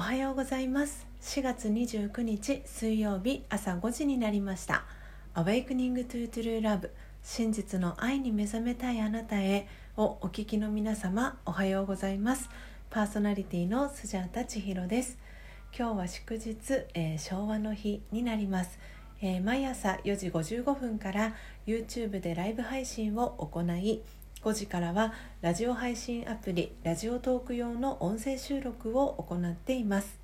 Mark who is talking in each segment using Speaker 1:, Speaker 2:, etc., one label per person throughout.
Speaker 1: おはようございます。4月29日水曜日朝5時になりました。Awakening to True Love 真実の愛に目覚めたいあなたへをお聞きの皆様おはようございます。パーソナリティのスジャータ千尋です。今日は祝日、えー、昭和の日になります。えー、毎朝4時55分から YouTube でライブ配信を行い5時からはラジオ配信アプリラジオトーク用の音声収録を行っています。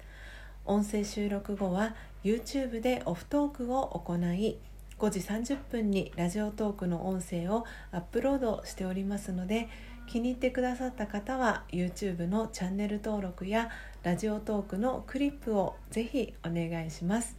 Speaker 1: 音声収録後は YouTube でオフトークを行い5時30分にラジオトークの音声をアップロードしておりますので気に入ってくださった方は YouTube のチャンネル登録やラジオトークのクリップをぜひお願いします。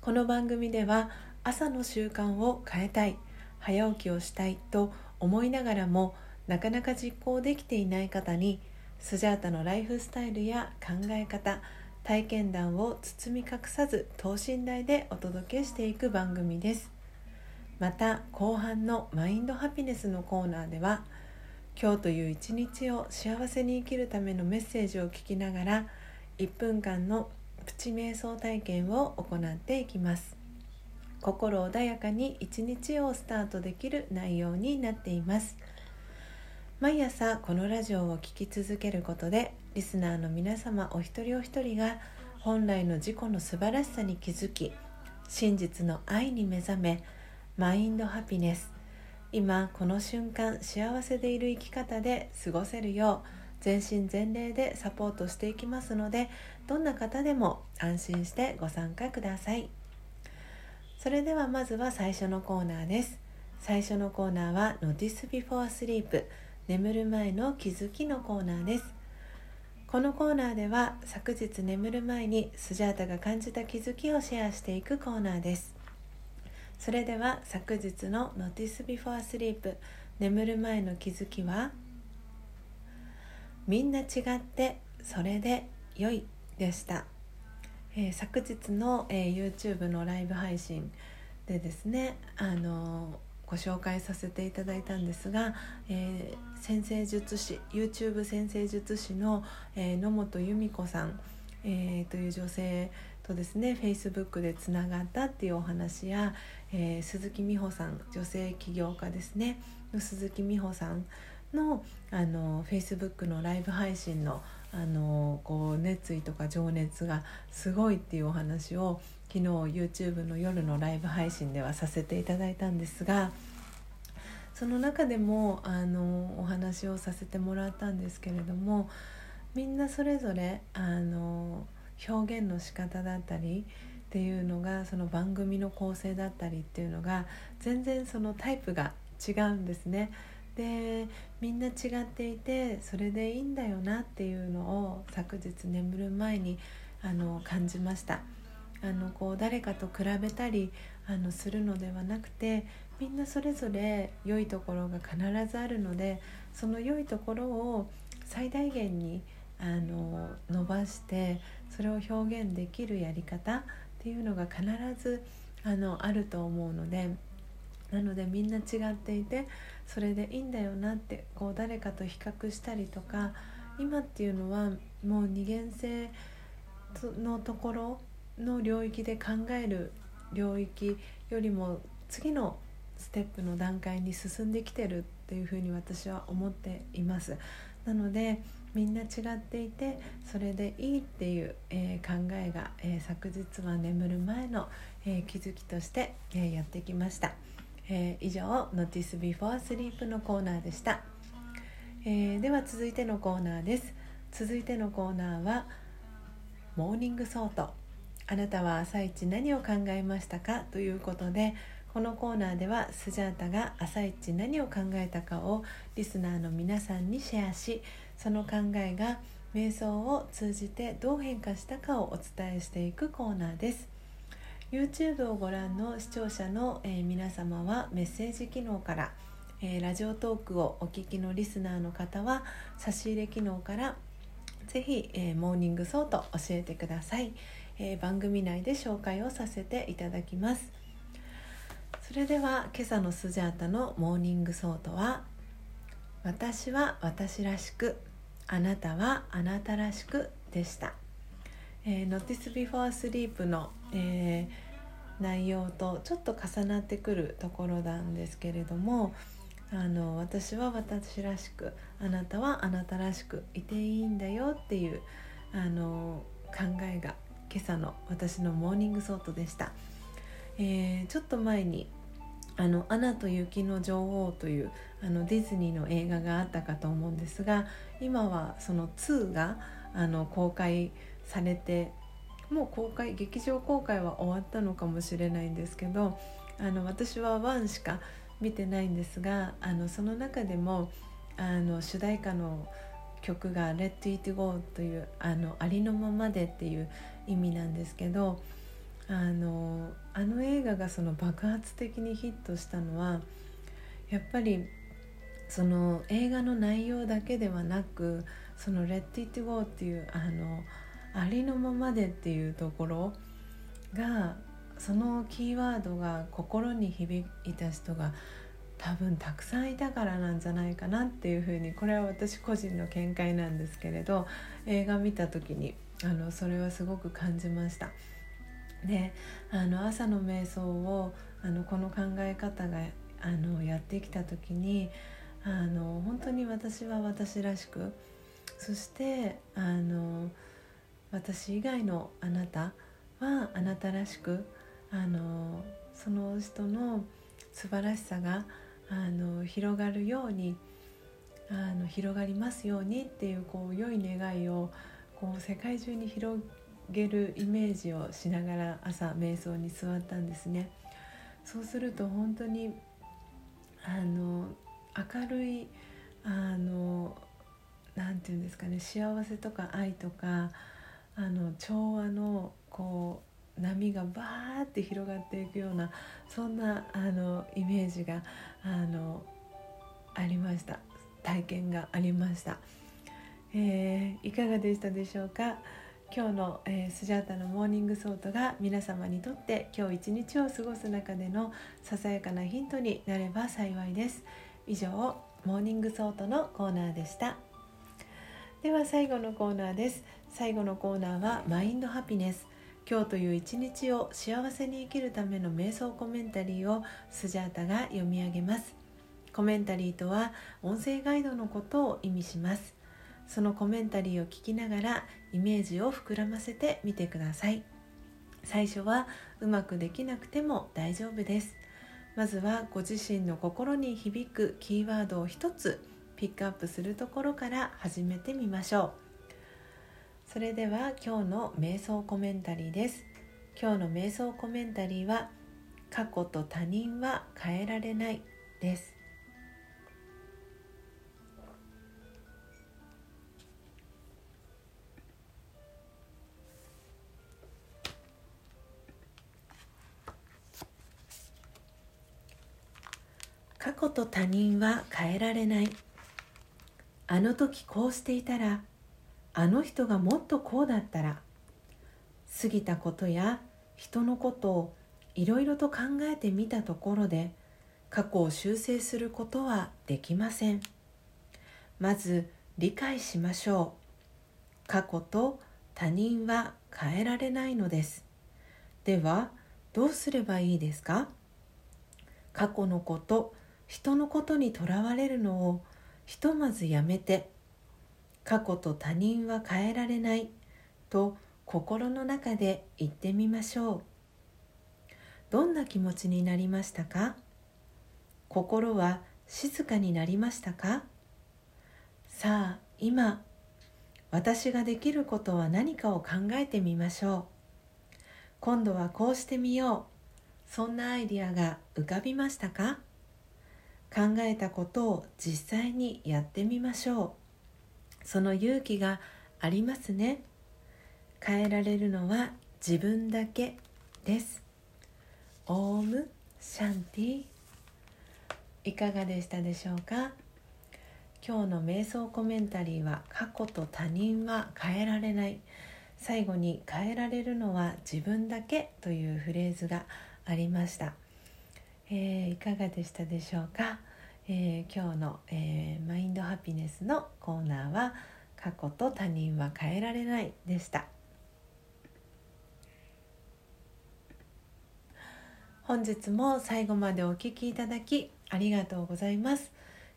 Speaker 1: この番組では朝の習慣を変えたい。早起きをしたいと思いながらもなかなか実行できていない方にスジャータのライフスタイルや考え方体験談を包み隠さず等身大でお届けしていく番組です。また後半のマインドハピネスのコーナーでは今日という一日を幸せに生きるためのメッセージを聞きながら1分間のプチ瞑想体験を行っていきます。心穏やかに一日をスタートできる内容になっています毎朝このラジオを聴き続けることでリスナーの皆様お一人お一人が本来の自己の素晴らしさに気づき真実の愛に目覚めマインドハピネス今この瞬間幸せでいる生き方で過ごせるよう全身全霊でサポートしていきますのでどんな方でも安心してご参加ください。それではまずは最初のコーナーです。最初のコーナーは Notice Before Sleep 眠る前の気づきのコーナーです。このコーナーでは昨日眠る前にスジャータが感じた気づきをシェアしていくコーナーです。それでは昨日の Notice Before Sleep 眠る前の気づきは？みんな違ってそれで良いでした。えー、昨日の、えー、YouTube のライブ配信でですねあのご紹介させていただいたんですが、えー、先生術師 YouTube 先生術師の、え野本由美子さん、えという女性とですね Facebook でつながったっていうお話や、え鈴木美穂さん女性起業家ですねの鈴木美穂さんのあの Facebook のライブ配信のあのこう熱意とか情熱がすごいっていうお話を昨日 YouTube の夜のライブ配信ではさせていただいたんですがその中でもあのお話をさせてもらったんですけれどもみんなそれぞれあの表現の仕方だったりっていうのがその番組の構成だったりっていうのが全然そのタイプが違うんですね。でみんな違っていてそれでいいんだよなっていうのを昨日眠る前にあの感じました。あのこう誰かと比べたりあのするのではなくてみんなそれぞれ良いところが必ずあるのでその良いところを最大限にあの伸ばしてそれを表現できるやり方っていうのが必ずあのあると思うのでなのでみんな違っていてそれでいいんだよなってこう誰かと比較したりとか今っていうのはもう二元性のところの領域で考える領域よりも次のステップの段階に進んできてるっていうふうに私は思っていますなのでみんな違っていてそれでいいっていう、えー、考えが、えー、昨日は眠る前の、えー、気づきとして、えやってきました。えー、以上「Notice Before Sleep」のコーナーでした、えー、では続いてのコーナーです。続いてのコーナーは「 Morning Thought」あなたは朝一何を考えましたかということでこのコーナーではスジャータが朝一何を考えたかをリスナーの皆さんにシェアしその考えが瞑想を通じてどう変化したかをお伝えしていくコーナーです。YouTube をご覧の視聴者の、え、皆様はメッセージ機能から、え、ラジオトークをお聞きのリスナーの方は差し入れ機能からぜひ、え、 Morning Thought 教えてください、え番組内で紹介をさせていただきます。それでは今朝のスジャータの Morning Thought は私は私らしくあなたはあなたらしくでした。えー、Notice Before Sleep の、えー、内容とちょっと重なってくるところなんですけれどもあの私は私らしくあなたはあなたらしくいていいんだよっていうあの考えが今朝の私の Morning Thought でした、えー、ちょっと前にあの「アナと雪の女王」というあのディズニーの映画があったかと思うんですが今はその2があの公開されてもう公開劇場公開は終わったのかもしれないんですけどあの私は1しか見てないんですがあのその中でもあの主題歌の曲が「Let It Go」というあのありのままでっていう意味なんですけどあのあの映画がその爆発的にヒットしたのはやっぱりその映画の内容だけではなくその「Let It Go」っていうあのありのままでっていうところがそのキーワードが心に響いた人が多分たくさんいたからなんじゃないかなっていうふうにこれは私個人の見解なんですけれど映画見た時にあのそれはすごく感じました。であの朝の瞑想をあのこの考え方があのやってきた時にあの本当に私は私らしくそしてあの私以外のあなたはあなたらしくあのその人の素晴らしさがあの広がるようにあの広がりますようにっていうこう良い願いをこう世界中に広げるイメージをしながら朝瞑想に座ったんですね。そうすると本当にあの明るいあのなんていうんですかね幸せとか愛とかあの調和のこう波がバーって広がっていくようなそんなあのイメージがあのありました。体験がありました、えー、いかがでしたでしょうか？今日の、えー、スジャータの Morning Thought が皆様にとって今日一日を過ごす中でのささやかなヒントになれば幸いです。以上 Morning Thought のコーナーでした。では最後のコーナーです。最後のコーナーはマインドハピネス。今日という一日を幸せに生きるための瞑想コメンタリーをスジャータが読み上げます。コメンタリーとは音声ガイドのことを意味します。そのコメンタリーを聞きながらイメージを膨らませてみてください。最初はうまくできなくても大丈夫です。まずはご自身の心に響くキーワードを一つピックアップするところから始めてみましょう。それでは今日の瞑想コメンタリーです。今日の瞑想コメンタリーは過去と他人は変えられないです。過去と他人は変えられない。あの時こうしていたらあの人がもっとこうだったら過ぎたことや人のことをいろいろと考えてみたところで過去を修正することはできません。まず理解しましょう。過去と他人は変えられないのです。ではどうすればいいですか？過去のこと人のことにとらわれるのをひとまずやめて過去と他人は変えられない。と心の中で言ってみましょう。どんな気持ちになりましたか？心は静かになりましたか？さあ今私ができることは何かを考えてみましょう。今度はこうしてみよう。そんなアイディアが浮かびましたか？考えたことを実際にやってみましょう。その勇気がありますね。変えられるのは自分だけです。オームシャンティ。いかがでしたでしょうか？今日の瞑想コメンタリーは過去と他人は変えられない。最後に変えられるのは自分だけというフレーズがありました、えー、いかがでしたでしょうか？えー、今日の、えー、マインドハピネスのコーナーは「過去と他人は変えられない」でした。本日も最後までお聴きいただきありがとうございます。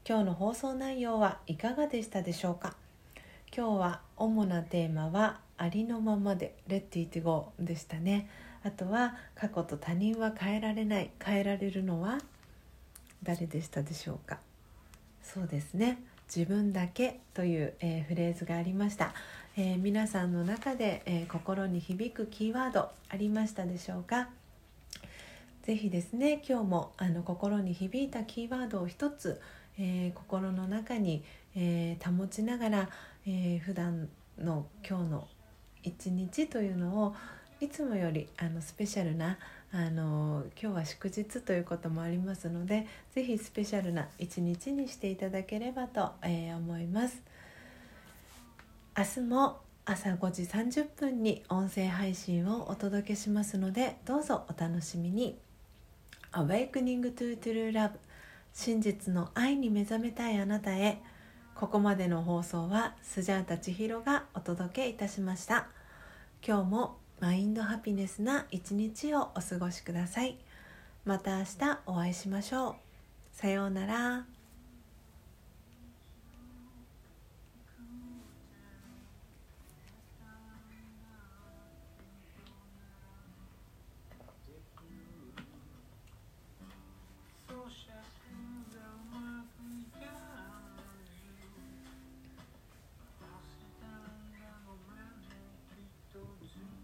Speaker 1: 今日の放送内容はいかがでしたでしょうか？今日は主なテーマは「ありのままでレッティティゴでしたね。あとは「過去と他人は変えられない変えられるのは？誰でしたでしょうか？そうですね。自分だけという、えー、フレーズがありました、えー、皆さんの中で、えー、心に響くキーワードありましたでしょうか？ぜひですね今日もあの心に響いたキーワードを一つ、え心の中に、え保ちながら、えー、普段の今日の一日というのをいつもよりあのスペシャルなあの今日は祝日ということもありますので是非スペシャルな一日にしていただければと、え、思います。明日も朝5時30分に音声配信をお届けしますのでどうぞお楽しみに。Awakening to True Love 真実の愛に目覚めたいあなたへここまでの放送はスジャータ千尋がお届けいたしました。今日もマインドハピネスな一日をお過ごしください。また明日お会いしましょう。さようなら。